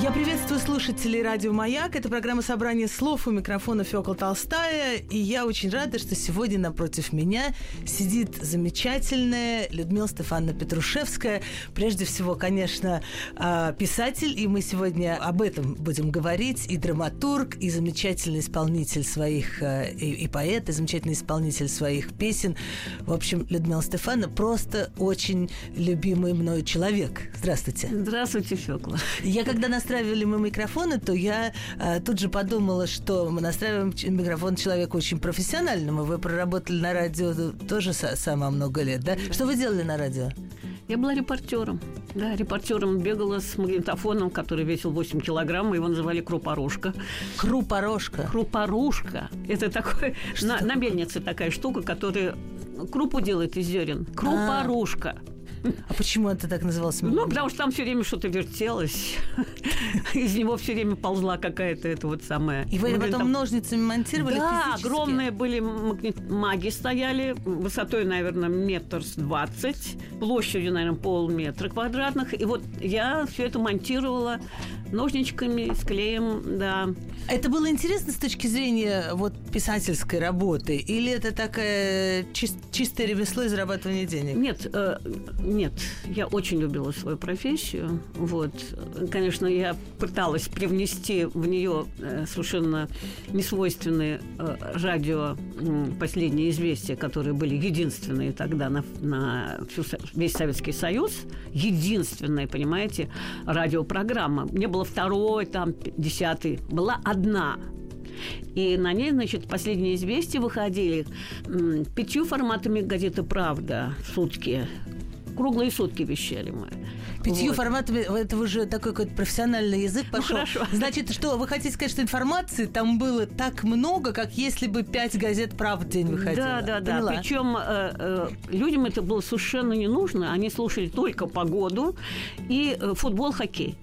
я приветствую слушателей радио «Маяк». Это программа «Собрание слов» у микрофона Фёкла Толстая. И я очень рада, что сегодня напротив меня сидит замечательная Людмила Стефановна Петрушевская. Прежде всего, конечно, а, писатель, и мы сегодня об этом будем говорить. И драматург, и замечательный исполнитель своих, а, и, и поэт, и замечательный исполнитель своих песен. В общем, Людмила Стефановна просто очень любимый мною человек. Здравствуйте. Здравствуйте, Фёкла. Я когда нас настраивали мы микрофоны, то я э, тут же подумала, что мы настраиваем микрофон человеку очень профессиональному. Вы проработали на радио тоже сама много лет, да? Что вы делали на радио? Я была репортером. Да, репортером бегала с магнитофоном, который весил 8 килограмм, его называли Крупорушка. Крупорушка? Крупорушка. Это такой, на, на мельнице такая штука, которая крупу делает из зерен. А. А почему это так называлось? Ну, потому что там все время что-то вертелось. Из него все время ползла какая-то это вот самая... И вы потом ножницами монтировали Да, огромные были маги стояли, высотой, наверное, метр с двадцать, площадью, наверное, полметра квадратных. И вот я все это монтировала ножничками, с клеем, да. Это было интересно с точки зрения вот писательской работы? Или это такое чис- чистое ремесло и зарабатывание денег? Нет, э, нет. Я очень любила свою профессию. Вот. Конечно, я пыталась привнести в нее э, совершенно несвойственные э, радио э, «Последние известия», которые были единственные тогда на, на всю, весь Советский Союз. Единственная, понимаете, радиопрограмма. Не было было второй, там, десятый. Была одна. И на ней, значит, последние известия выходили пятью форматами газеты «Правда» в сутки. Круглые сутки вещали мы. Пятью вот. форматами, это уже такой какой-то профессиональный язык пошел. Ну, хорошо. Значит, что вы хотите сказать, что информации там было так много, как если бы пять газет «Правда» день выходило? Да, да, да. Поняла. Причем э, э, людям это было совершенно не нужно. Они слушали только погоду и э, футбол, хоккей.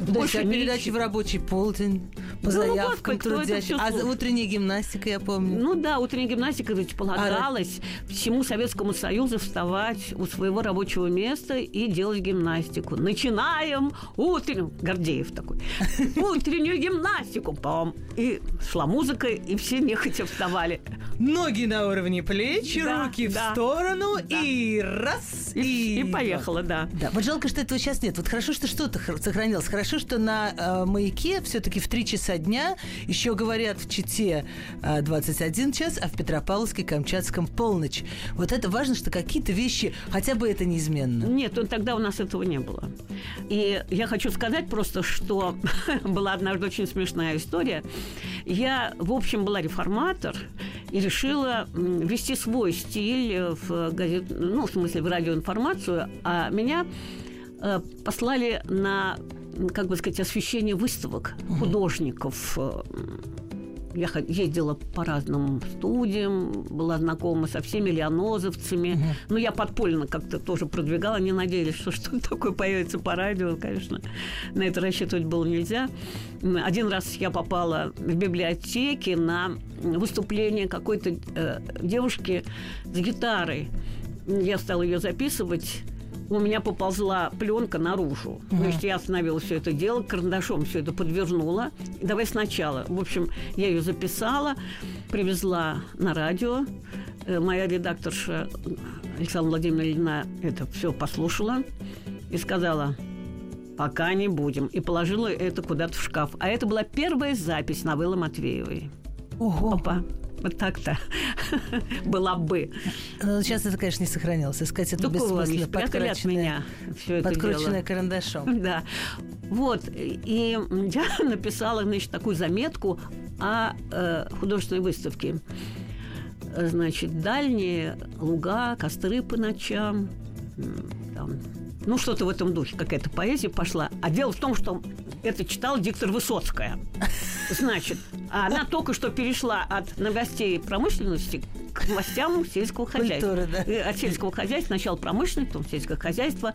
Больше а передачи в рабочий полдень по ну, заявкам ну, трудящих. А утренняя гимнастика, я помню. Ну да, утренняя гимнастика ведь полагалась а, всему Советскому Союзу вставать у своего рабочего места и делать гимнастику. Начинаем утреннюю... Гордеев такой. Утреннюю гимнастику. Пам. И шла музыка, и все нехотя вставали. Ноги на уровне плеч, да, руки да, в сторону, да. и раз, и... И, и поехала, да. Да, вот жалко, что этого сейчас нет. Вот хорошо, что что-то сохранилось. Хорошо, что на э, маяке все-таки в 3 часа дня еще говорят в Чите э, 21 час, а в Петропавловске, Камчатском полночь. Вот это важно, что какие-то вещи, хотя бы это неизменно. Нет, он, тогда у нас этого не было. И я хочу сказать просто, что была однажды очень смешная история. Я, в общем, была реформатор, и решила ввести свой стиль в газет, ну, в смысле, в радиоинформацию, а меня э, послали на, как бы сказать, освещение выставок художников я ездила по разным студиям, была знакома со всеми леонозовцами. Угу. Но я подпольно как-то тоже продвигала. Не надеялись, что что-то такое появится по радио, конечно. На это рассчитывать было нельзя. Один раз я попала в библиотеке на выступление какой-то э, девушки с гитарой. Я стала ее записывать у меня поползла пленка наружу. Mm-hmm. Значит, я остановила все это дело, карандашом все это подвернула. Давай сначала. В общем, я ее записала, привезла на радио. Э, моя редакторша Александра Владимировна Ильина это все послушала и сказала, пока не будем. И положила это куда-то в шкаф. А это была первая запись новеллы Матвеевой. Ого. Опа. Вот так-то была бы. Но сейчас это, конечно, не сохранилось. Искать это бессмысленно. Подкрученное, меня все это подкрученное карандашом. Да. Вот. И я написала, значит, такую заметку о э, художественной выставке. Значит, дальние луга, костры по ночам, там, ну, что-то в этом духе, какая-то поэзия пошла. А дело в том, что это читала диктор Высоцкая. Значит, она только что перешла от новостей промышленности к новостям сельского хозяйства. Культура, да. Э, От сельского хозяйства, сначала промышленность, потом сельское хозяйство.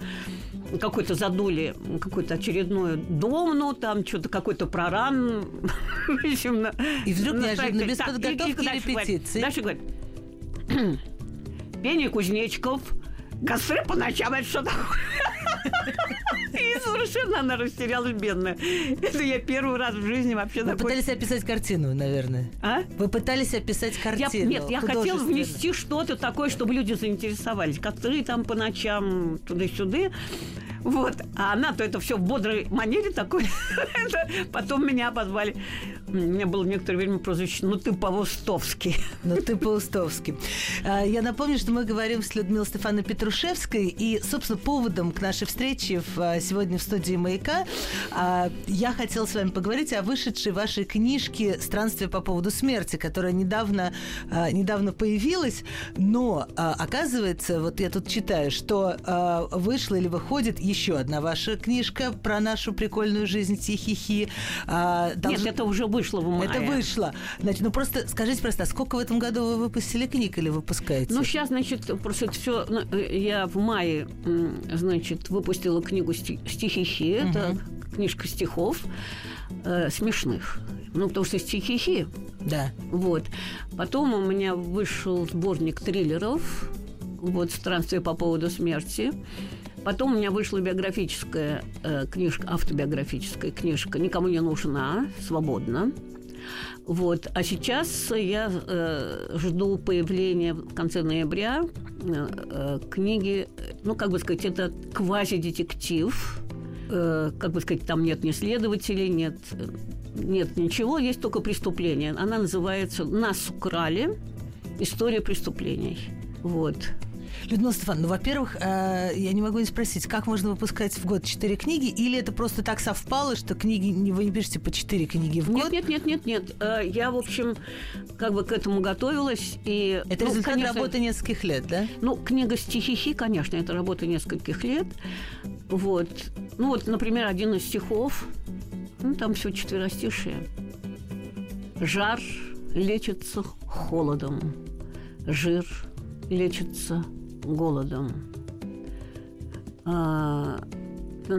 Какой-то задули, какой-то очередной дом, ну, там что-то какой-то проран. В общем, на- И вдруг на неожиданно, без Так, подготовки и дальше говорит. репетиции. Дальше говорит. Пение кузнечиков, костры по ночам, это что такое? И совершенно она растерялась, бедная. Это я первый раз в жизни вообще Вы такой... пытались описать картину, наверное. А? Вы пытались описать Я, картину. нет, я хотела внести что-то такое, чтобы люди заинтересовались. Костры там по ночам, туда-сюда. Вот. А она-то это все в бодрой манере такой. Потом меня позвали. Меня было некоторое время прозвище «Ну ты по-востовски». Ну, ты по-устовски. А, Я напомню, что мы говорим с Людмилой Стефановной Петрушевской, и, собственно, поводом к нашей встрече а, сегодня в студии «Маяка» а, я хотела с вами поговорить о вышедшей вашей книжке «Странствие по поводу смерти», которая недавно, недавно появилась, но, оказывается, вот я тут читаю, что вышла или выходит еще одна ваша книжка про нашу прикольную жизнь Тихихи. А, Нет, должна- это уже вышло в мае. это вышло. Значит, ну просто скажите просто, а сколько в этом году вы выпустили книг или выпускаете? Ну, сейчас, значит, просто все... Я в мае, значит, выпустила книгу «Сти- «Стихихи». Это книжка стихов э, смешных. Ну, потому что стихихи. да. Вот. Потом у меня вышел сборник триллеров. Вот «Странствие по поводу смерти». Потом у меня вышла биографическая э, книжка, автобиографическая книжка «Никому не нужна, свободно». Вот. А сейчас я э, жду появления в конце ноября э, э, книги, ну, как бы сказать, это квази-детектив. Э, как бы сказать, там нет ни следователей, нет, нет ничего, есть только преступление. Она называется «Нас украли. История преступлений». Вот. Людмила Стефановна, ну, во-первых, э, я не могу не спросить, как можно выпускать в год четыре книги, или это просто так совпало, что книги не- вы не пишете по четыре книги в Нет, год? нет, нет, нет, нет. Э, Я, в общем, как бы к этому готовилась. И, Это ну, результат конечно, работы нескольких лет, да? Ну, книга «Стихихи», конечно, это работа нескольких лет. Вот. Ну, вот, например, один из стихов, ну, там все четверостишие. Жар лечится холодом, жир лечится голодом. А.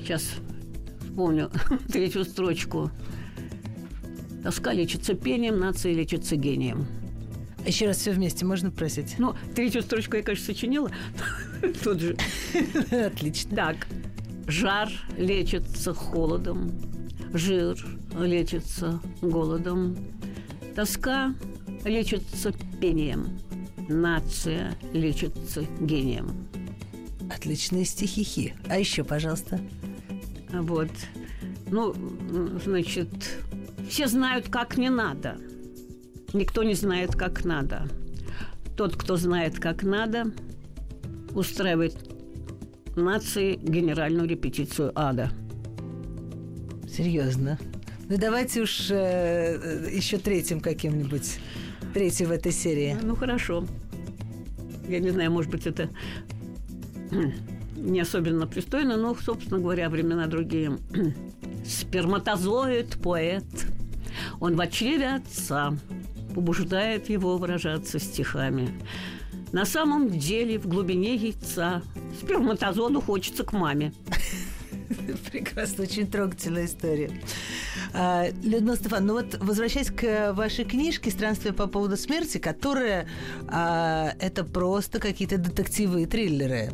Сейчас вспомню третью строчку. Тоска лечится пением, нация лечится гением. Еще раз все вместе, можно просить? Ну, третью строчку я, конечно, сочинила. Тут же. Отлично. Так. Жар лечится холодом. Жир лечится голодом. Тоска лечится пением. Нация лечится гением. Отличные стихихи. А еще, пожалуйста. Вот. Ну, значит, все знают, как не надо. Никто не знает, как надо. Тот, кто знает, как надо, устраивает нации генеральную репетицию ада. Серьезно. Ну давайте уж э, еще третьим каким-нибудь. Третий в этой серии. Ну, хорошо. Я не знаю, может быть, это не особенно пристойно, но, собственно говоря, времена другие. Сперматозоид поэт. Он в чреве отца побуждает его выражаться стихами. На самом деле, в глубине яйца сперматозоиду хочется к маме. Прекрасно, очень трогательная история. А, Людмила Стефановна, ну вот возвращаясь к вашей книжке «Странствие по поводу смерти», которая а, это просто какие-то детективы и триллеры.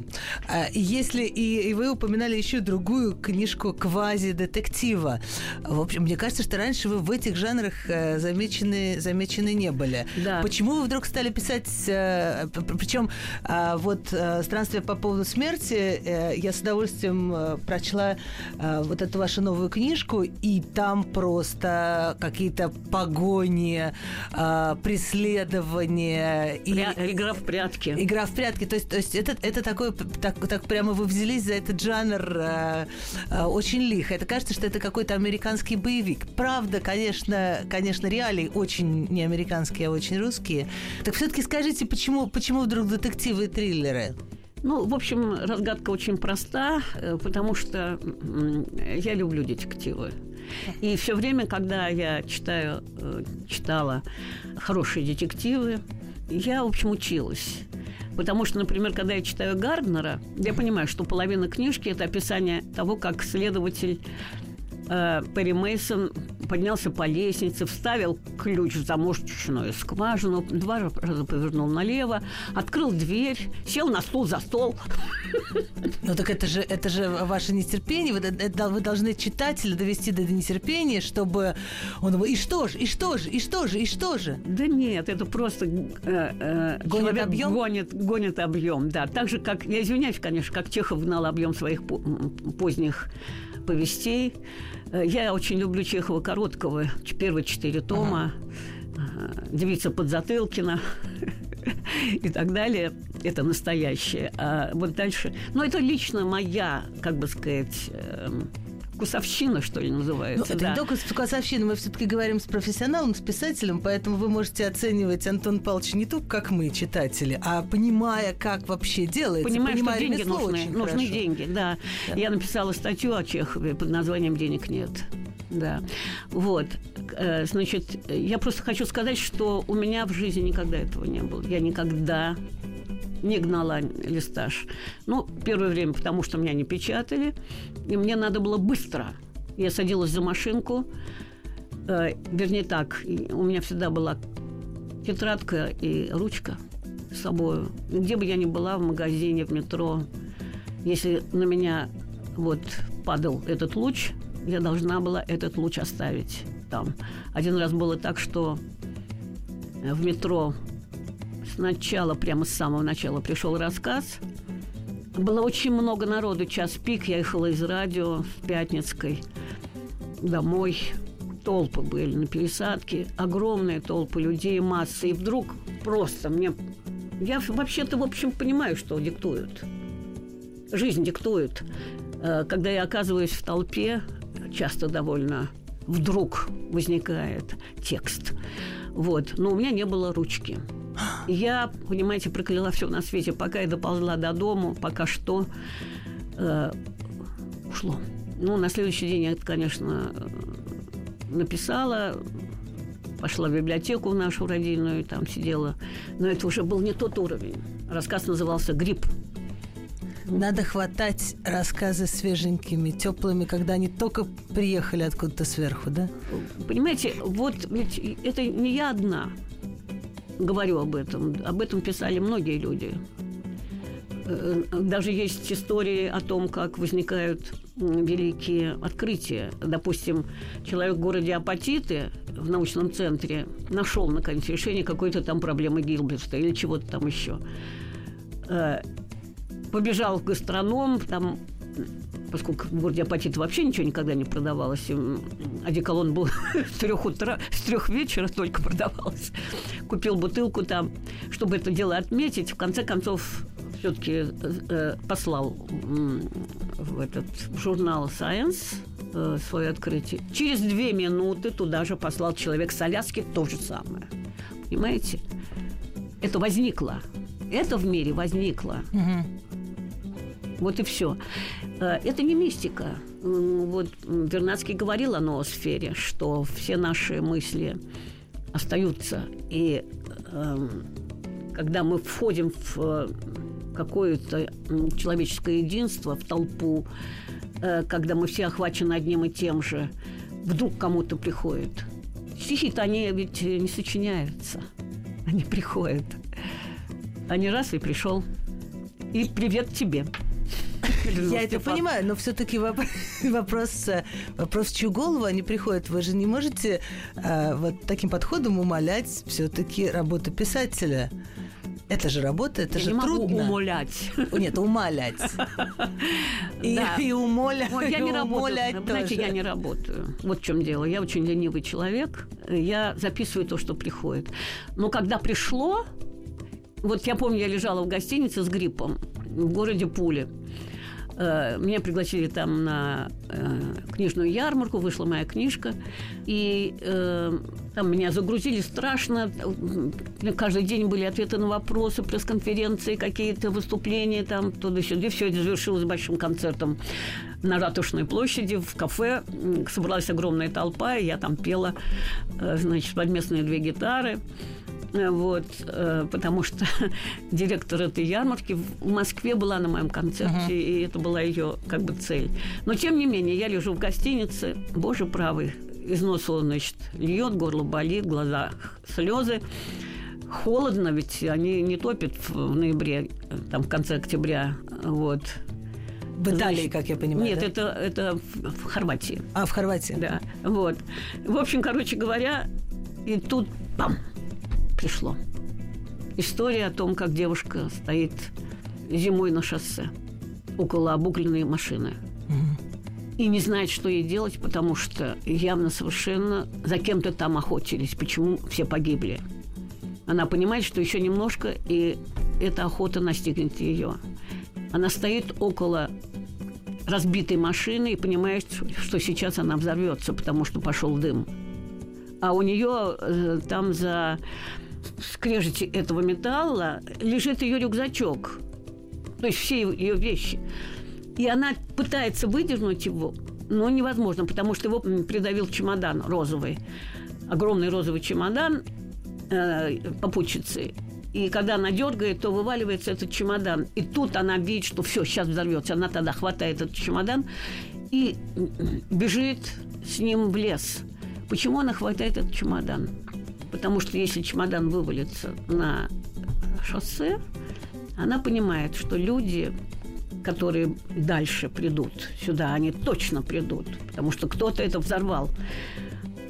А, если и, и вы упоминали еще другую книжку квази-детектива. В общем, мне кажется, что раньше вы в этих жанрах э, замечены, замечены не были. Да. Почему вы вдруг стали писать, э, причем а, вот э, «Странствие по поводу смерти» я с удовольствием прочла э, вот эту вашу новую книжку, и там просто какие-то погони, э, преследования и Пря- Игра в прятки. Игра в прятки. То есть, то есть это, это такой, так, так прямо вы взялись за этот жанр э, э, очень лихо. Это кажется, что это какой-то американский боевик. Правда, конечно, конечно, реалии очень не американские, а очень русские. Так все-таки скажите, почему, почему вдруг детективы и триллеры? Ну, в общем, разгадка очень проста, э, потому что я люблю детективы. И все время, когда я читаю, э, читала хорошие детективы, я, в общем, училась. Потому что, например, когда я читаю Гарднера, я понимаю, что половина книжки это описание того, как следователь э, Перри Мейсон поднялся по лестнице, вставил ключ в замочную скважину, два раза повернул налево, открыл дверь, сел на стул за стол. Ну так это же, это же ваше нетерпение. Вы, это, вы должны читателя довести до нетерпения, чтобы он его и что же, и что же, и что же, и что же. Да нет, это просто э, э, Гонит объем? Гонит, гонит объем, да. Так же, как, я извиняюсь, конечно, как Чехов гнал объем своих поздних повестей. Э, Я очень люблю Чехова короткого, первые четыре тома. Ага. Девица Подзатылкина и так далее. Это настоящее. А вот дальше... Ну, это лично моя, как бы сказать, эм, вкусовщина, что ли, Ну, называется. это да. не только вкусовщина, мы все-таки говорим с профессионалом, с писателем, поэтому вы можете оценивать Антон Павлович не только как мы, читатели, а понимая, как вообще делается, Понимаю, что понимая деньги ремесло нужны. очень Нужны хорошо. деньги, да. Да. Я написала статью о Чехове под названием «Денег нет». Да. Вот. Э, Значит, я просто хочу сказать, что у меня в жизни никогда этого не было. Я никогда не гнала листаж. Ну, первое время, потому что меня не печатали, и мне надо было быстро. Я садилась за машинку, э, вернее так, у меня всегда была тетрадка и ручка с собой. Где бы я ни была, в магазине, в метро, если на меня вот падал этот луч, я должна была этот луч оставить там. Один раз было так, что в метро сначала, прямо с самого начала пришел рассказ. Было очень много народу, час пик, я ехала из радио с Пятницкой домой. Толпы были на пересадке, огромные толпы людей, массы. И вдруг просто мне... Я вообще-то, в общем, понимаю, что диктуют. Жизнь диктует. Э, Когда я оказываюсь в толпе, часто довольно вдруг возникает текст. Вот. Но у меня не было ручки. Я, понимаете, прокляла все на свете, пока я доползла до дому, пока что э, ушло. Ну, на следующий день я конечно, э, написала, пошла в библиотеку в нашу родильную, там сидела. Но это уже был не тот уровень. Рассказ назывался «Грипп». Надо хватать рассказы свеженькими, теплыми, когда они только приехали откуда-то сверху, да? Понимаете, вот ведь это не я одна говорю об этом. Об этом писали многие люди. Э, Даже есть истории о том, как возникают великие открытия. Допустим, человек в городе Апатиты в научном центре нашел, наконец, решение какой-то там проблемы Гилберта или чего-то там еще. Э, Побежал в гастроном, там поскольку в городе Апатит вообще ничего никогда не продавалось, одеколон был с трех утра, с трех вечера только продавался. Купил бутылку там, чтобы это дело отметить. В конце концов, все-таки послал м, в этот журнал Science э, свое открытие. Через две минуты туда же послал человек с Аляски то же самое. Понимаете? Это возникло. Это в мире возникло. Вот и все. Это не мистика. Вот Вернадский говорил о ноосфере, что все наши мысли остаются. И эм, когда мы входим в э, какое-то человеческое единство, в толпу, э, когда мы все охвачены одним и тем же, вдруг кому-то приходит. Стихи-то они ведь не сочиняются. Они приходят. Они раз и пришел. И привет тебе. Я это понимаю, но все-таки вопрос, э, вопрос, в чью голову они приходят. Вы же не можете э, вот таким подходом умолять все-таки работу писателя. Это же работа, это Я же не могу трудно. умолять. Нет, умолять. И, Да. и умоля- Вот я и не работаю. умолять Знаете, я не работаю. Вот в чем дело. Я очень ленивый человек. Я записываю то, что приходит. Но когда пришло, вот я помню, я лежала в гостинице с гриппом в городе Пуле. Э, Меня пригласили там на э, книжную ярмарку, вышла моя книжка, и э, там меня загрузили страшно. Каждый день были ответы на вопросы, пресс-конференции, какие-то выступления там, туда-сюда. Все это завершилось большим концертом на Ратушной площади, в кафе. Собралась огромная толпа, и я там пела, значит, под местные две гитары. Вот, э, потому что директор этой ярмарки в Москве была на моем концерте, uh-huh. и это была ее как бы цель. Но тем не менее, я лежу в гостинице, боже правый, из носа, значит, льет, горло болит, глаза слезы. Холодно, ведь они не топят в ноябре, там в конце октября. Вот. В Италии, как я понимаю. Нет, да? это, это в Хорватии. А, в Хорватии. Да. Вот. В общем, короче говоря, и тут пам, пришло. История о том, как девушка стоит зимой на шоссе около обугленной машины. Угу и не знает, что ей делать, потому что явно совершенно за кем-то там охотились. Почему все погибли? Она понимает, что еще немножко, и эта охота настигнет ее. Она стоит около разбитой машины и понимает, что сейчас она взорвется, потому что пошел дым. А у нее э, там за скрежете этого металла лежит ее рюкзачок. То есть все ее вещи. И она пытается выдернуть его, но невозможно, потому что его придавил чемодан розовый. Огромный розовый чемодан э, попутчицы. И когда она дергает, то вываливается этот чемодан. И тут она видит, что все, сейчас взорвется. Она тогда хватает этот чемодан и бежит с ним в лес. Почему она хватает этот чемодан? Потому что если чемодан вывалится на шоссе, она понимает, что люди которые дальше придут сюда, они точно придут, потому что кто-то это взорвал.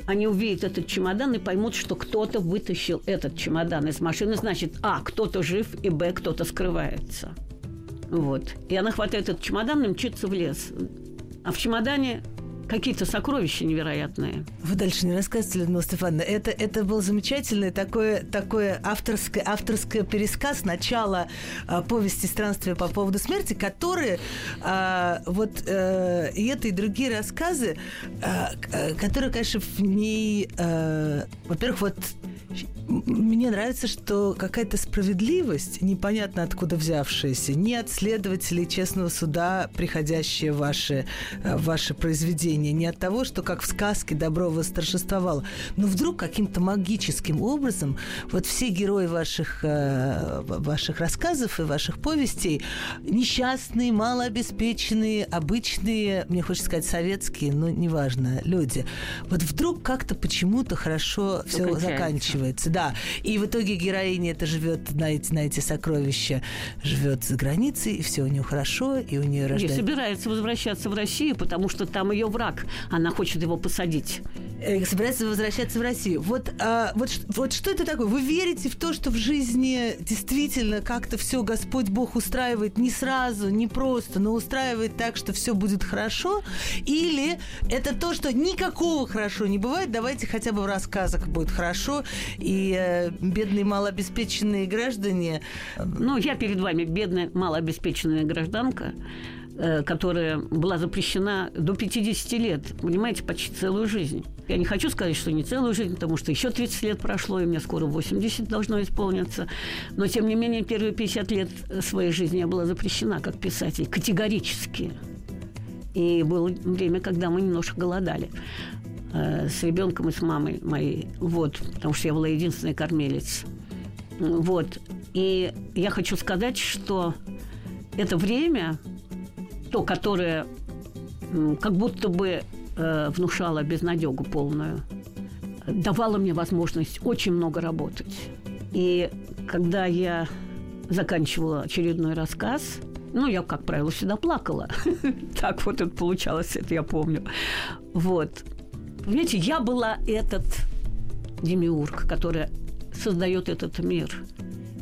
Они увидят этот чемодан и поймут, что кто-то вытащил этот чемодан из машины. Значит, а, кто-то жив, и б, кто-то скрывается. Вот. И она хватает этот чемодан и мчится в лес. А в чемодане какие-то сокровища невероятные. Вы дальше не рассказывайте, Людмила Стефановна. Это, это был замечательный такой, такой авторский, авторский пересказ начала а, повести «Странствия по поводу смерти», которые а, вот а, и это, и другие рассказы, а, которые, конечно, в ней, а, во-первых, вот мне нравится, что какая-то справедливость, непонятно откуда взявшаяся, не от следователей честного суда, приходящие ваши, э, ваши произведения, не от того, что как в сказке добро восторжествовало, но вдруг каким-то магическим образом вот все герои ваших, э, ваших рассказов и ваших повестей несчастные, малообеспеченные, обычные, мне хочется сказать, советские, но неважно, люди. Вот вдруг как-то почему-то хорошо все заканчивается. Да, да. И в итоге героиня это живет на эти, на эти сокровища, живет за границей, и все у нее хорошо, и у нее рождается... И собирается возвращаться в Россию, потому что там ее враг. Она хочет его посадить. Э, собирается возвращаться в Россию. Вот, а, вот, вот что это такое? Вы верите в то, что в жизни действительно как-то все Господь Бог устраивает не сразу, не просто, но устраивает так, что все будет хорошо? Или это то, что никакого хорошо не бывает, давайте хотя бы в рассказах будет хорошо, и э, бедные малообеспеченные граждане... Ну, я перед вами бедная малообеспеченная гражданка, Э, которая была запрещена до 50 лет, понимаете, почти целую жизнь. Я не хочу сказать, что не целую жизнь, потому что еще 30 лет прошло, и мне скоро 80 должно исполниться. Но, тем не менее, первые 50 лет своей жизни я была запрещена как писатель категорически. И было время, когда мы немножко голодали э, с ребенком и с мамой моей. Вот, потому что я была единственный кормилец. Вот. И я хочу сказать, что это время то, которое как будто бы э, внушало безнадегу полную, давало мне возможность очень много работать. И когда я заканчивала очередной рассказ, ну, я, как правило, всегда плакала. так вот это получалось, это я помню. Вот. Понимаете, я была этот демиург, который создает этот мир.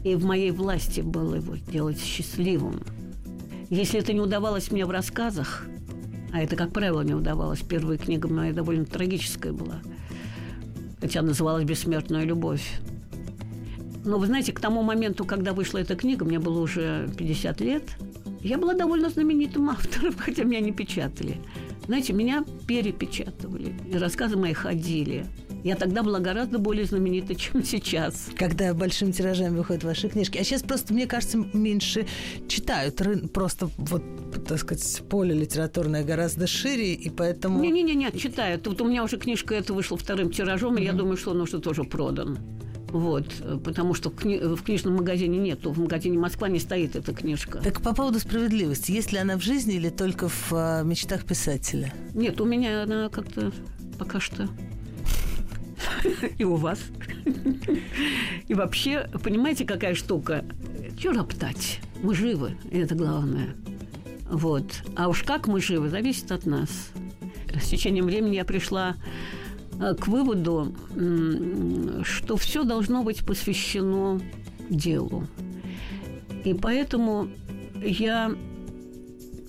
И в моей власти было его делать счастливым. Если это не удавалось мне в рассказах, а это, как правило, не удавалось, первая книга моя довольно трагическая была, хотя называлась «Бессмертная любовь». Но вы знаете, к тому моменту, когда вышла эта книга, мне было уже 50 лет, я была довольно знаменитым автором, хотя меня не печатали. Знаете, меня перепечатывали, рассказы мои ходили. Я тогда была гораздо более знаменита, чем сейчас. Когда большими тиражами выходят ваши книжки. А сейчас просто, мне кажется, меньше читают. Просто вот, так сказать, поле литературное гораздо шире, и поэтому... Не-не-не, читают. Вот у меня уже книжка эта вышла вторым тиражом, и я думаю, что он уже тоже продан. Вот, потому что в, кни- в книжном магазине нету, в магазине Москва не стоит эта книжка. Так по поводу справедливости, есть ли она в жизни или только в а, мечтах писателя? Нет, у меня она как-то пока что и у вас. И вообще, понимаете, какая штука? Чего роптать? Мы живы, и это главное. Вот. А уж как мы живы, зависит от нас. С течением времени я пришла э, к выводу, что все должно быть посвящено делу. И поэтому я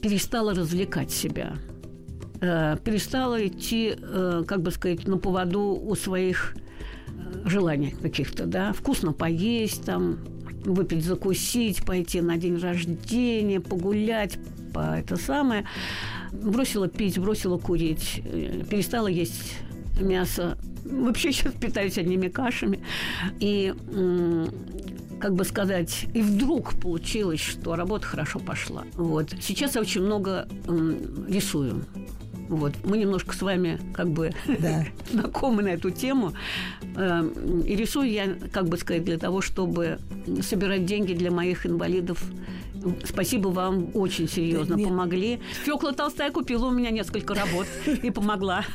перестала развлекать себя – э, перестала идти, э, как бы сказать, на поводу у своих э, желаний каких-то, да, вкусно поесть, там, выпить, закусить, пойти на день рождения, погулять, по это самое. Бросила пить, бросила курить, э, перестала есть мясо. Вообще сейчас питаюсь одними кашами. И как бы сказать, и вдруг получилось, что работа хорошо пошла. Вот. Сейчас я очень много рисую. Вот. Мы немножко с вами как бы да. знакомы на эту тему. Эм, и рисую я, как бы сказать, для того, чтобы собирать деньги для моих инвалидов Спасибо вам, очень серьезно Нет. помогли. Фёкла Толстая купила у меня несколько работ и помогла.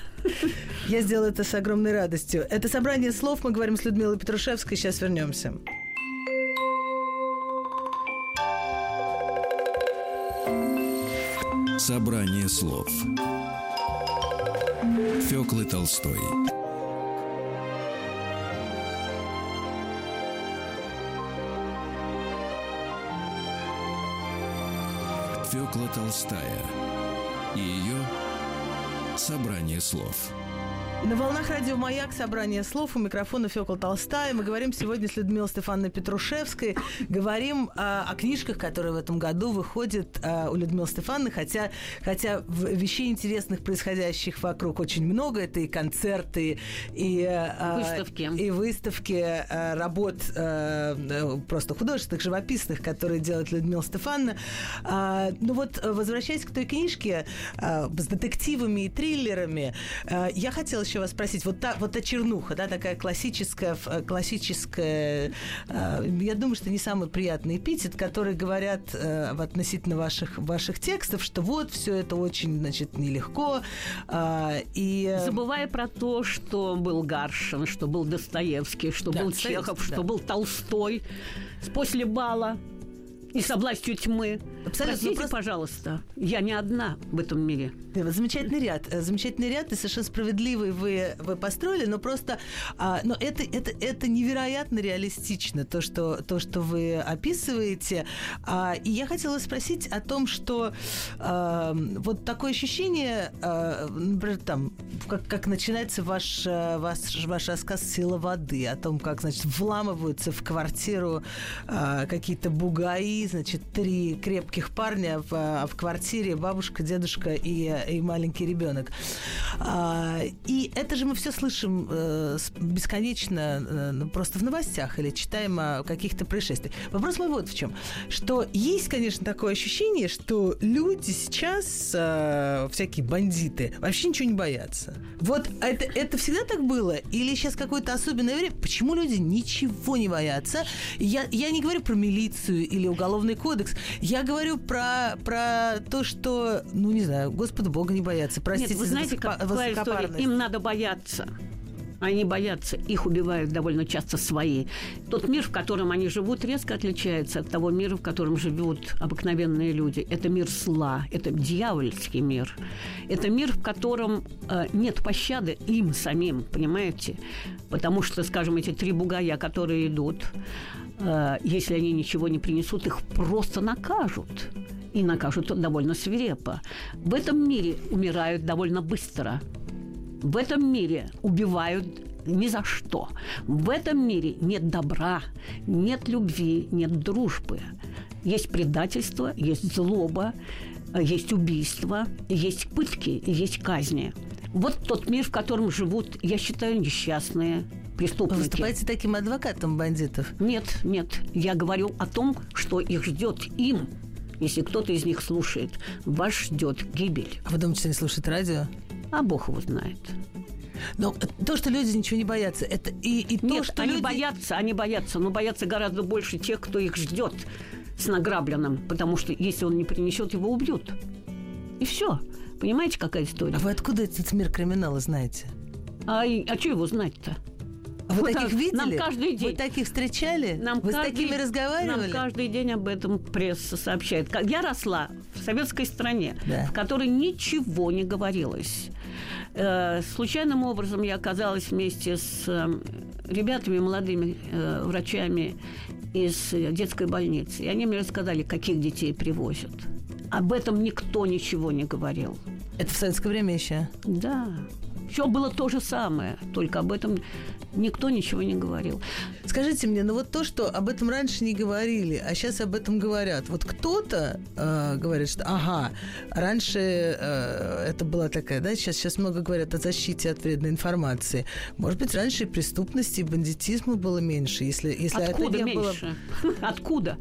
Я сделала это с огромной радостью. Это собрание слов. Мы говорим с Людмилой Петрушевской. Сейчас вернемся. Собрание слов Фёклы Толстой Фёкла Толстая и ее собрание слов – на волнах радио «Маяк» собрание слов у микрофона Фёкла Толстая. Мы говорим сегодня с Людмилой Стефановной Петрушевской. Говорим а, о книжках, которые в этом году выходят а, у Людмилы Стефановны. Хотя, хотя вещей интересных, происходящих вокруг, очень много. Это и концерты, и а, выставки, и выставки а, работ а, просто художественных, живописных, которые делает Людмила Стефановна. А, ну вот, возвращаясь к той книжке а, с детективами и триллерами, а, я хотела еще вас спросить, вот та, вот та чернуха, да, такая классическая, э, классическая, э, я думаю, что не самый приятный эпитет, который говорят э, относительно ваших, ваших текстов, что вот все это очень, значит, нелегко. Э, и... Забывая про то, что был Гаршин, что был Достоевский, что да, был Чехов, да. что был Толстой, после бала и со властью тьмы. Абсолютно. Простите, просто... пожалуйста, я не одна в этом мире. Замечательный ряд. Э, замечательный ряд, и совершенно справедливый вы, вы построили, но просто а, но это, это, это невероятно реалистично, то что, то, что вы описываете. А, и я хотела спросить о том, что а, вот такое ощущение, а, например, там, как, как начинается ваш, э, ваш, ваш рассказ «Сила воды», о том, как, значит, вламываются в квартиру а, какие-то бугаи, значит, три крепких парня в, в квартире, бабушка, дедушка и, и маленький ребенок. А, и это же мы все слышим э, бесконечно э, ну, просто в новостях или читаем о каких-то происшествиях. Вопрос мой вот в чем. Что есть, конечно, такое ощущение, что люди сейчас, э, всякие бандиты, вообще ничего не боятся. Вот это, это всегда так было? Или сейчас какое-то особенное время? Почему люди ничего не боятся? Я, я не говорю про милицию или уголовный кодекс. Я говорю про, про то, что, ну, не знаю, Господа Бога не боятся. Простите Нет, вы знаете, за какая история? Им надо бояться. Они боятся, их убивают довольно часто свои. Тот мир, в котором они живут, резко отличается от того мира, в котором живут обыкновенные люди. Это мир зла, это дьявольский мир. Это мир, в котором э, нет пощады им самим, понимаете? Потому что, скажем, эти три бугая, которые идут, э, если они ничего не принесут, их просто накажут. И накажут довольно свирепо. В этом мире умирают довольно быстро – в этом мире убивают ни за что. В этом мире нет добра, нет любви, нет дружбы. Есть предательство, есть злоба, есть убийства, есть пытки, есть казни. Вот тот мир, в котором живут, я считаю, несчастные преступники. Вы выступаете таким адвокатом бандитов? Нет, нет. Я говорю о том, что их ждет им. Если кто-то из них слушает, вас ждет гибель. А вы думаете, они слушают радио? А Бог его знает. Но то, что люди ничего не боятся, это и, и то, Нет, что они люди... боятся, они боятся, но боятся гораздо больше тех, кто их ждет с награбленным, потому что если он не принесет, его убьют. И все. Понимаете, какая история? А вы откуда этот мир криминала знаете? А, а что его знать-то? А вы Вот таких так, видели? нам каждый Вы день. таких встречали? Нам вы каждый- с такими разговаривали? Нам каждый день об этом пресса сообщает. Я росла в советской стране, Да. в которой ничего не говорилось. Э, Случайным образом я оказалась вместе с э, ребятами, молодыми э, врачами из детской больницы. И они мне рассказали, каких детей привозят. Об этом никто ничего не говорил. Это в советское время еще? Да. Все было то же самое, только об этом никто ничего не говорил. Скажите мне, ну вот то, что об этом раньше не говорили, а сейчас об этом говорят. Вот кто-то э, говорит, что ага, раньше э, это была такая, да, сейчас, сейчас много говорят о защите от вредной информации. Может быть, раньше и преступности, и бандитизма было меньше, если, если Откуда это не было... меньше? Откуда?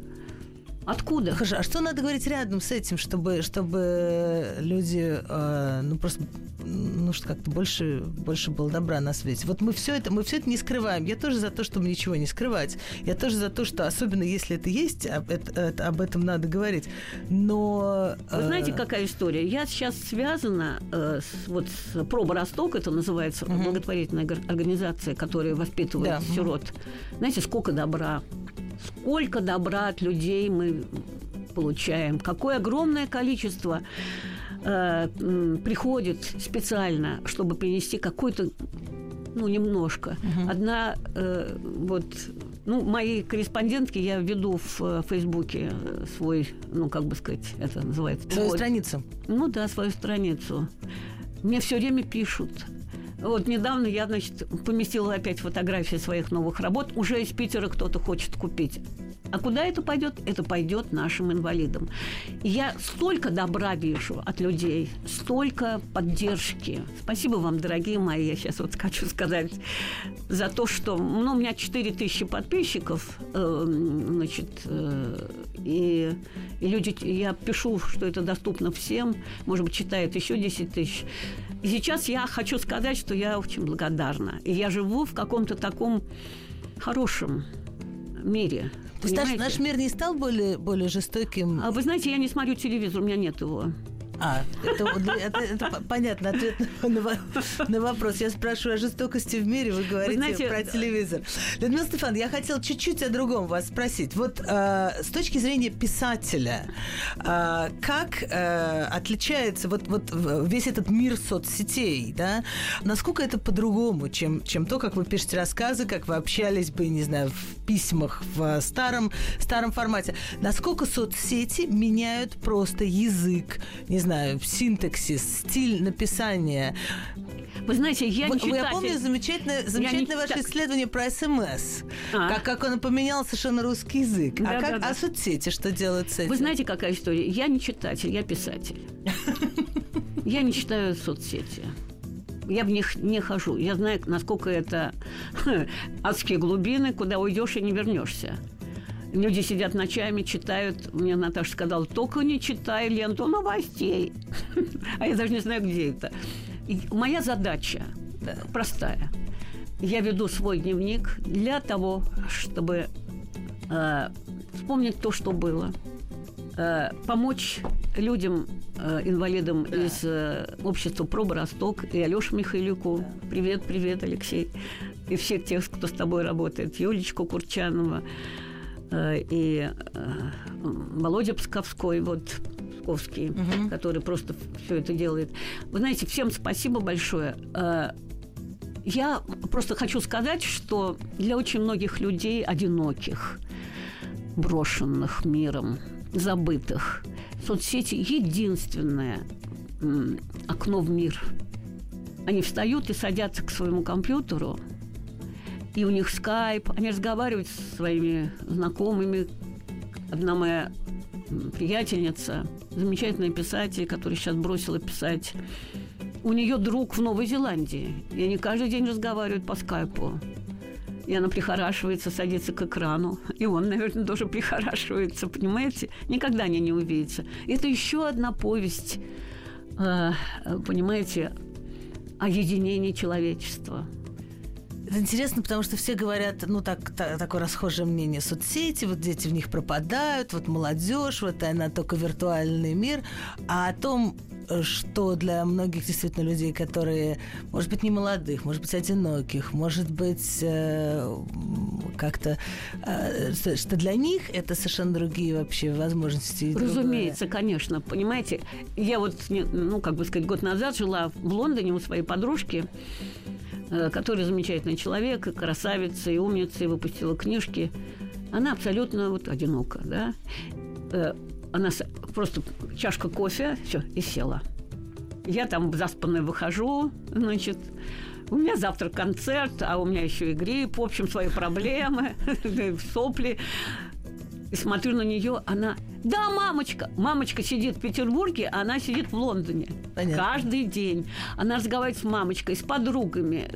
Откуда? Хорошо, а что надо говорить рядом с этим, чтобы, чтобы люди, э, ну просто, ну что как-то больше, больше было добра на свете. Вот мы все это, мы все это не скрываем. Я тоже за то, чтобы ничего не скрывать. Я тоже за то, что особенно если это есть, об, это- это- об этом надо говорить. Но Вы э, знаете, какая история? Я сейчас связана э, с, вот с Проба Росток, это называется благотворительная гор- организация, которая воспитывает Да, сирот. Знаете, сколько добра, сколько добра от людей мы получаем, какое огромное количество э, приходит специально, чтобы принести какой-то ну, немножко. Одна, э, вот, ну, мои корреспондентки я веду в э, Фейсбуке э, свой, ну, как бы сказать, это называется... свою блог. страницу. Ну да, свою страницу. Мне все время пишут. Вот недавно я, значит, поместила опять фотографии своих новых работ. Уже из Питера кто-то хочет купить. А куда это пойдет? Это пойдет нашим инвалидам. Я столько добра вижу от людей, столько поддержки. Спасибо вам, дорогие мои, я сейчас вот хочу сказать, за то, что ну, у меня 4 тысячи подписчиков, э, значит, э, и, и люди, я пишу, что это доступно всем, может быть, читают еще 10 тысяч. И сейчас я хочу сказать, что я очень благодарна. И я живу в каком-то таком хорошем мире. Есть наш, Понимаете? наш мир не стал более, более жестоким. А вы знаете, я не смотрю телевизор, у меня нет его. А, это, это- это по- понятно, ответ на, на во- на вопрос. Я спрашиваю о жестокости в мире, вы говорите знаете, про телевизор. Людмила Стефан, я хотела чуть-чуть о другом вас спросить. Вот э, с точки зрения писателя, э, как э, отличается вот, вот весь этот мир соцсетей, да? Насколько это по-другому, чем, чем то, как вы пишете рассказы, как вы общались бы, не знаю, в письмах в старом, старом формате? Насколько соцсети меняют просто язык, не знаю, синтаксис, стиль написания? Вы знаете, я не читатель. я помню замечательное, замечательное ваше читатель. исследование про СМС. А. Как, как он поменял совершенно русский язык. Да, а, как, да, да. а соцсети что делают с этим? Вы знаете, какая история? Я не читатель, я писатель. Я не читаю соцсети. Я в них не хожу. Я знаю, насколько это адские глубины, куда уйдешь и не вернешься. Люди сидят ночами, читают. Мне Наташа сказала, только не читай ленту новостей. А я даже не знаю, где это. Моя задача простая. Я веду свой дневник для того, чтобы э, вспомнить то, что было, э, помочь людям, э, инвалидам из э, общества «Проба Росток» и Алёше Михайлюку. Привет, привет, Алексей. И всех тех, кто с тобой работает. Юлечку Курчанова э, и э, Володя Псковской, вот Псковский, который просто все это делает. Вы знаете, всем спасибо большое. Э, я просто хочу сказать, что для очень многих людей, одиноких, брошенных миром, забытых, соцсети единственное окно в мир. Они встают и садятся к своему компьютеру, и у них скайп, они разговаривают со своими знакомыми. Одна моя приятельница, замечательная писатель, которая сейчас бросила писать. У нее друг в Новой Зеландии, и они каждый день разговаривают по скайпу. И она прихорашивается, садится к экрану. И он, наверное, тоже прихорашивается, понимаете? Никогда они не увидятся. Это еще одна повесть, э, понимаете, о единении человечества. Это интересно, потому что все говорят, ну, так, так, такое расхожее мнение, соцсети, вот дети в них пропадают, вот молодежь, вот она только виртуальный мир, а о том, что для многих действительно людей, которые, может быть, не молодых, может быть, одиноких, может быть, э, как-то, э, что для них это совершенно другие вообще возможности. Разумеется, другое. конечно. Понимаете, я вот, ну, как бы сказать, год назад жила в Лондоне у своей подружки, э, которая замечательный человек, красавица и умница, и выпустила книжки. Она абсолютно вот одинока, да. Э, она просто чашка кофе, все, и села. Я там заспанная выхожу, значит, у меня завтра концерт, а у меня еще и грипп, в общем, свои проблемы, сопли. И смотрю на нее, она... Да, мамочка! Мамочка сидит в Петербурге, а она сидит в Лондоне. Понятно. Каждый день. Она разговаривает с мамочкой, с подругами.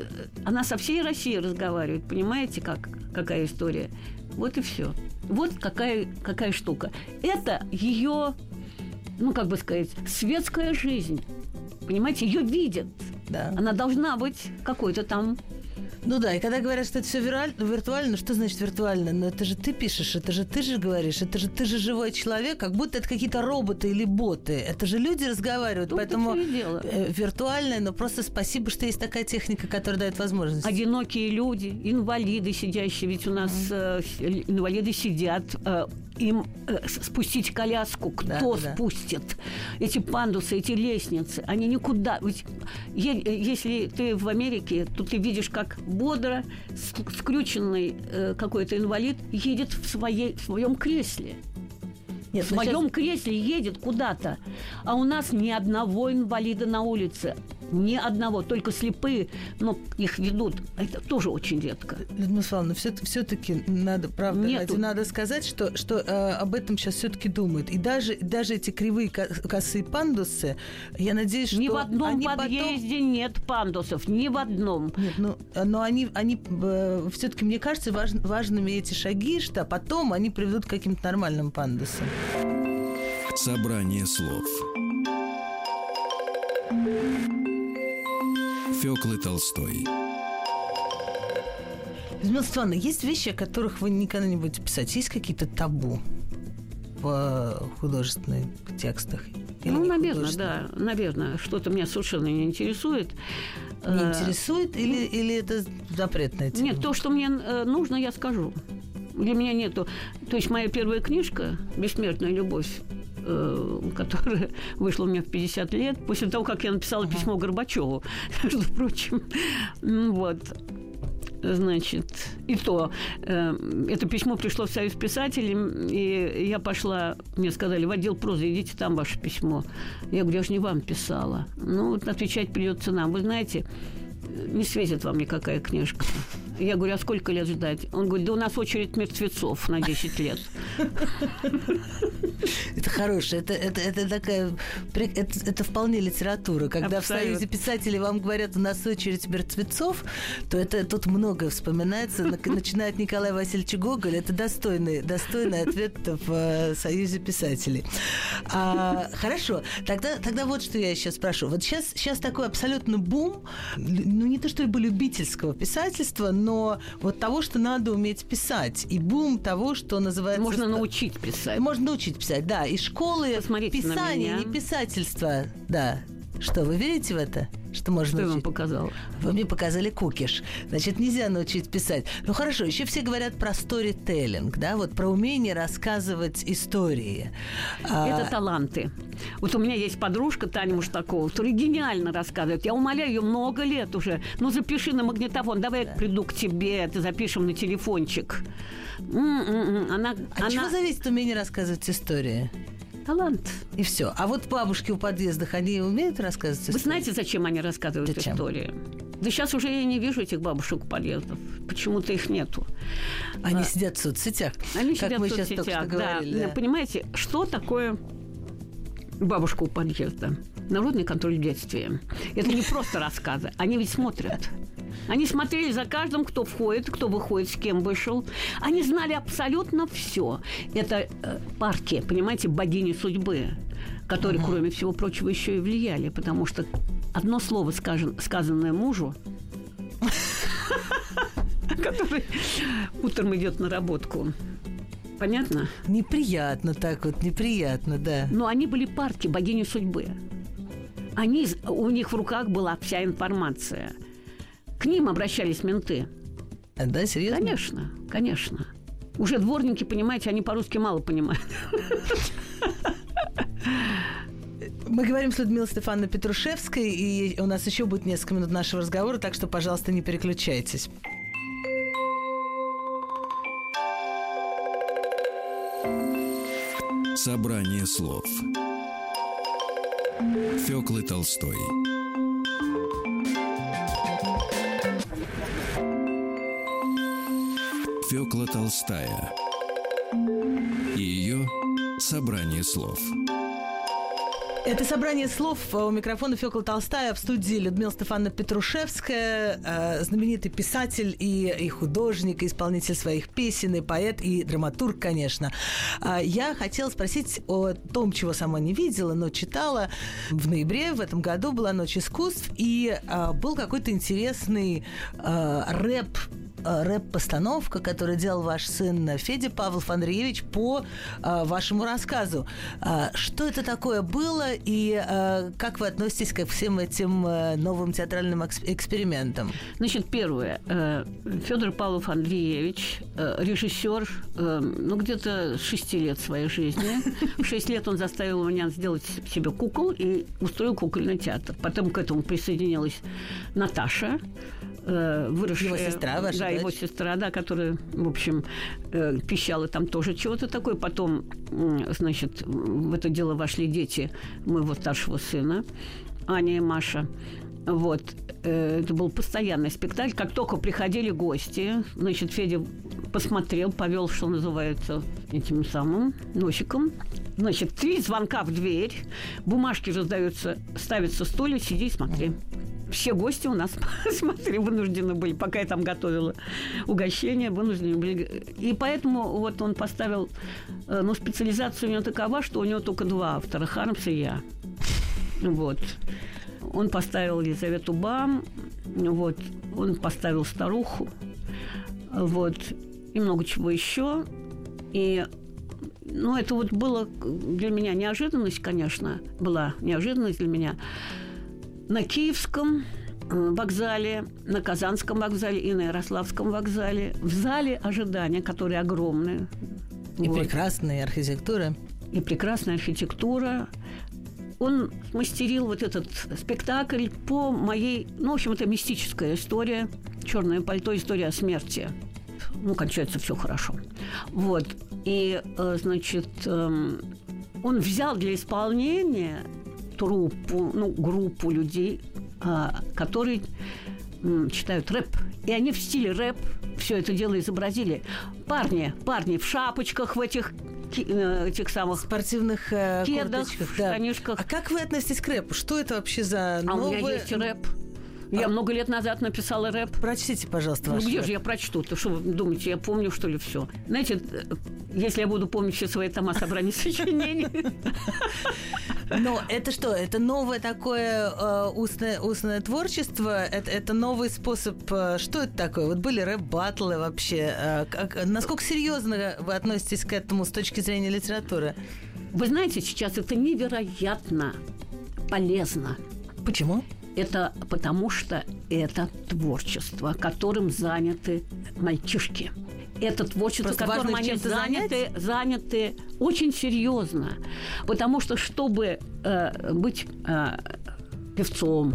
Она со всей Россией разговаривает. Понимаете, как, какая история? Вот и все. Вот какая, какая штука. Это ее, ну, как бы сказать, светская жизнь. Понимаете, ее видят. Да. Она должна быть какой-то там ну да, и когда говорят, что это все виртуально, что значит виртуально? Ну это же ты пишешь, это же ты же говоришь, это же ты же живой человек, как будто это какие-то роботы или боты. Это же люди разговаривают, Тут поэтому э, виртуально, но просто спасибо, что есть такая техника, которая дает возможность. Одинокие люди, инвалиды сидящие, ведь у нас mm-hmm. э, инвалиды сидят э, им э, спустить коляску, кто да, спустит да. эти пандусы, эти лестницы, они никуда. Ведь если ты в Америке, то ты видишь, как бодро скрюченный э, какой-то инвалид едет в, своей, в своем кресле. Нет, в своем сейчас... кресле едет куда-то. А у нас ни одного инвалида на улице. Ни одного, только слепые, но их ведут. Это тоже очень редко. Людмила Славовна, все-таки надо, правда, Нету. надо сказать, что, что э, об этом сейчас все-таки думают. И даже, даже эти кривые косые пандусы, я надеюсь, что Ни в одном они подъезде потом... нет пандусов, ни в одном. Нет, ну, но они, они э, все-таки, мне кажется, важ, важными эти шаги, что потом они приведут к каким-то нормальным пандусам. Собрание слов Фёклы Толстой Людмила Светлановна, есть вещи, о которых вы никогда не будете писать? Есть какие-то табу в художественных текстах? Или ну, наверное, да. Наверное, что-то меня совершенно не интересует. Не э, интересует или, или это запретное тема? Нет, то, что мне э, нужно, я скажу. Для меня нету... То есть моя первая книжка «Бессмертная любовь», э, которая вышла у меня в 50 лет, после того, как я написала письмо Горбачеву, между прочим. Вот. Значит, и то, э, это письмо пришло в Союз писателей, и я пошла, мне сказали, в отдел прозы, идите там ваше письмо. Я говорю, я же не вам писала. Ну, вот отвечать придется нам. Вы знаете, не светит вам никакая книжка. Я говорю, а сколько лет ждать? Он говорит, да у нас очередь мертвецов на 10 лет. Это хорошее. Это, это, это такая... Это, это вполне литература. Когда Абсолютно. в Союзе писателей вам говорят, у нас очередь мертвецов, то это тут многое вспоминается. Начиная от Николая Васильевича Гоголя, это достойный, достойный ответ в э, Союзе писателей. А, хорошо. Тогда, тогда вот что я сейчас спрошу. Вот сейчас, сейчас такой абсолютно бум, ну не то чтобы любительского писательства, но но вот того, что надо уметь писать, и бум того, что называется... Можно научить писать. Можно научить писать, да. И школы Посмотрите писания, не писательства, да. Что, вы верите в это? Что можно Что я вам показал? Вы мне показали кукиш. Значит, нельзя научить писать. Ну хорошо, еще все говорят про сторителлинг, да, вот про умение рассказывать истории. А, Это а... таланты. Вот у меня есть подружка Таня Муштакова, которая гениально рассказывает. Я умоляю ее много лет уже. Ну, запиши на магнитофон, давай да. я приду к тебе, это запишем на телефончик. М-м-м. Она, а она... чего зависит умение рассказывать истории? Талант. И все. А вот бабушки у подъездах, они умеют рассказывать истории? Вы знаете, зачем они рассказывают зачем? истории? Да сейчас уже я не вижу этих бабушек у подъездов. почему-то их нету. Они а, сидят в соцсетях. Они как сидят мы в соцсетях, сейчас только да. Говорили. Понимаете, что такое бабушка у подъезда? Народный контроль в детстве. Это не просто рассказы. Они ведь смотрят. Они смотрели за каждым, кто входит, кто выходит, с кем вышел. Они знали абсолютно все. Это э, парки, понимаете, богини судьбы, которые, угу. кроме всего прочего, еще и влияли. Потому что одно слово, сказанное мужу, который утром идет на работку, Понятно? Неприятно так вот, неприятно, да. Но они были парки богини судьбы. Они, у них в руках была вся информация. К ним обращались менты. А, да, серьезно? Конечно, конечно. Уже дворники, понимаете, они по-русски мало понимают. Мы говорим с Людмилой Стефановной Петрушевской, и у нас еще будет несколько минут нашего разговора, так что, пожалуйста, не переключайтесь. Собрание слов Фёклы Толстой Фёкла Толстая и ее собрание слов. Это собрание слов у микрофона Фёкла Толстая в студии Людмила Стефановна Петрушевская, э, знаменитый писатель и, и художник, и исполнитель своих песен, и поэт, и драматург, конечно. А, я хотела спросить о том, чего сама не видела, но читала. В ноябре в этом году была Ночь искусств, и а, был какой-то интересный а, рэп Э, рэп-постановка, которую делал ваш сын Федя Павлов Андреевич по э, вашему рассказу. Э, что это такое было и э, как вы относитесь ко всем этим э, новым театральным экспериментам? Значит, первое. Э, Федор Павлов Андреевич, э, режиссер, э, ну, где-то шести лет своей жизни. В шесть лет он заставил меня сделать себе кукол и устроил кукольный театр. Потом к этому присоединилась Наташа, э, выросшая... Его сестра ваша, да? Его сестра, да, которая, в общем, э, пищала там тоже чего-то такое. Потом, э, значит, в это дело вошли дети моего старшего сына, Аня и Маша. Вот. Э, это был постоянный спектакль. Как только приходили гости, значит, Федя посмотрел, повел, что называется, этим самым носиком. Значит, три звонка в дверь, бумажки раздаются, ставится стулья, сиди и смотри все гости у нас, смотри, вынуждены были, пока я там готовила угощение, вынуждены были. И поэтому вот он поставил, э, ну, специализация у него такова, что у него только два автора, Хармс и я. Вот. Он поставил Елизавету Бам, вот, он поставил старуху, вот, и много чего еще. И ну, это вот было для меня неожиданность, конечно, была неожиданность для меня на Киевском э, вокзале, на Казанском вокзале и на Ярославском вокзале, в зале ожидания, которые огромные. И вот. прекрасная архитектура. И прекрасная архитектура. Он мастерил вот этот спектакль по моей... Ну, в общем, это мистическая история. Черное пальто, история о смерти. Ну, кончается все хорошо. Вот. И, э, значит, эм, он взял для исполнения труппу, ну, группу людей, а, которые читают рэп. И они в стиле рэп все это дело изобразили. Парни, парни в шапочках, в этих э, этих самых спортивных э, кедах, да. штанишках. А как вы относитесь к рэпу? Что это вообще за новое? А у меня есть рэп. Я а... много лет назад написала рэп. Прочтите, пожалуйста, ваш Ну, где рэп. же я прочту? То что вы думаете, я помню, что ли, все? Знаете, если я буду помнить все свои тома собрания сочинений... Но это что? Это новое такое э, устное, устное творчество? Это, это новый способ... Э, что это такое? Вот были рэп-баттлы вообще. Э, как, насколько серьезно вы относитесь к этому с точки зрения литературы? Вы знаете, сейчас это невероятно полезно. Почему? Это потому что это творчество, которым заняты мальчишки. Это творчество, Просто которым они заняты, заняты очень серьезно. Потому что, чтобы э, быть э, певцом,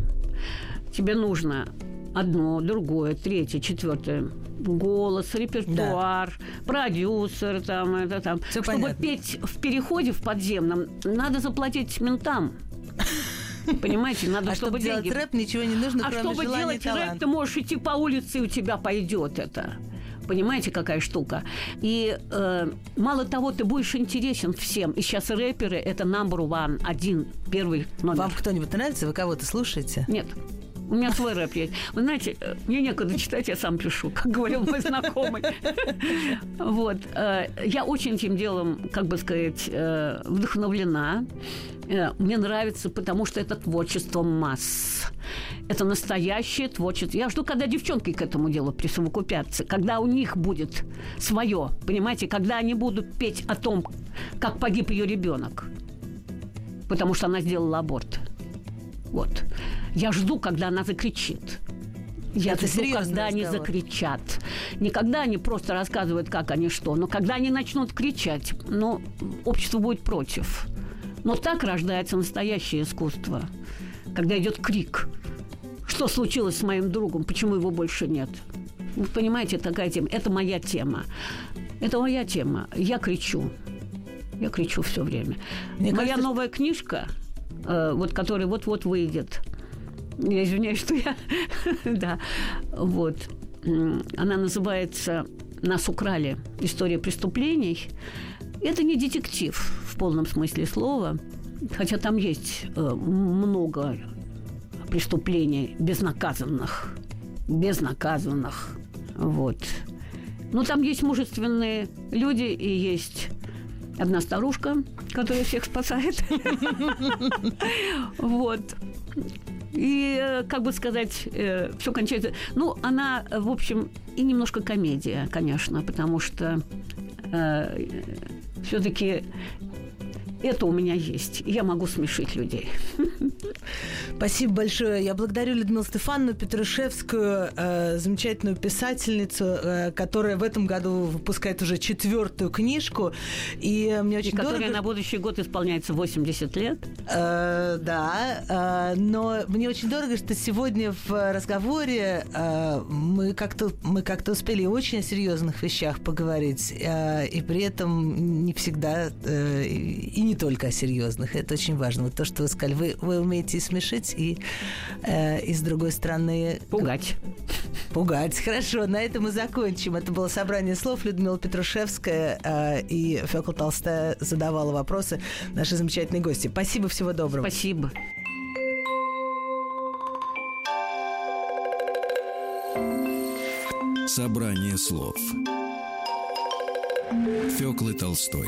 тебе нужно одно, другое, третье, четвертое голос, репертуар, да. продюсер, там, это там. Все Чтобы понятно. петь в переходе в подземном, надо заплатить ментам. Понимаете, надо, а чтобы, чтобы делать деньги... рэп, ничего не нужно, А кроме чтобы делать рэп, ты можешь идти по улице, и у тебя пойдет это. Понимаете, какая штука? И э, мало того, ты будешь интересен всем. И сейчас рэперы это number one, один, первый номер. Вам кто-нибудь нравится? Вы кого-то слушаете? Нет. У меня свой рэп есть. Вы знаете, э, мне некогда читать, я сам пишу, как говорил мой знакомый. Вот. э, Я очень этим делом, как бы сказать, э, вдохновлена. Э, Мне нравится, потому что это творчество масс. Это настоящее творчество. Я жду, когда девчонки к этому делу присовокупятся, когда у них будет свое, понимаете, когда они будут петь о том, как погиб ее ребенок, потому что она сделала аборт. Вот. Я жду, когда она закричит. Я Это жду, когда они разговор. закричат. Не когда они просто рассказывают, как они что, но когда они начнут кричать, но общество будет против. Но так рождается настоящее искусство. Когда идет крик. Что случилось с моим другом? Почему его больше нет? Вы понимаете, такая тема. Это моя тема. Это моя тема. Я кричу. Я кричу все время. Мне Моя кажется, новая книжка, э, вот которая вот-вот выйдет. Я извиняюсь, что я... да. Вот. Она называется «Нас украли. История преступлений». Это не детектив в полном смысле слова, хотя там есть э, много преступлений безнаказанных. Безнаказанных. Вот. Но там есть мужественные люди и есть одна старушка, которая всех спасает. Вот. И, э, как бы сказать, все кончается... Ну, она, в общем, и немножко комедия, конечно, потому что все-таки это у меня есть. Я могу смешить людей. Спасибо большое. Я благодарю Людмилу Стефановну Петрушевскую, э, замечательную писательницу, э, которая в этом году выпускает уже четвертую книжку. И мне очень И которая дорого... на будущий год исполняется 80 лет. Э, да, э, но мне очень дорого, что сегодня в разговоре э, мы как-то мы как-то успели очень о серьезных вещах поговорить, э, и при этом не всегда э, и не только о серьезных. Это очень важно. Вот то, что вы сказали, вы, вы умеете и смешить, и, э, и с другой стороны Пугать. Пугать. Хорошо, на этом мы закончим. Это было собрание слов. Людмила Петрушевская э, и Фёкла Толстая задавала вопросы. Наши замечательные гости. Спасибо, всего доброго. Спасибо. Собрание слов Фёклы Толстой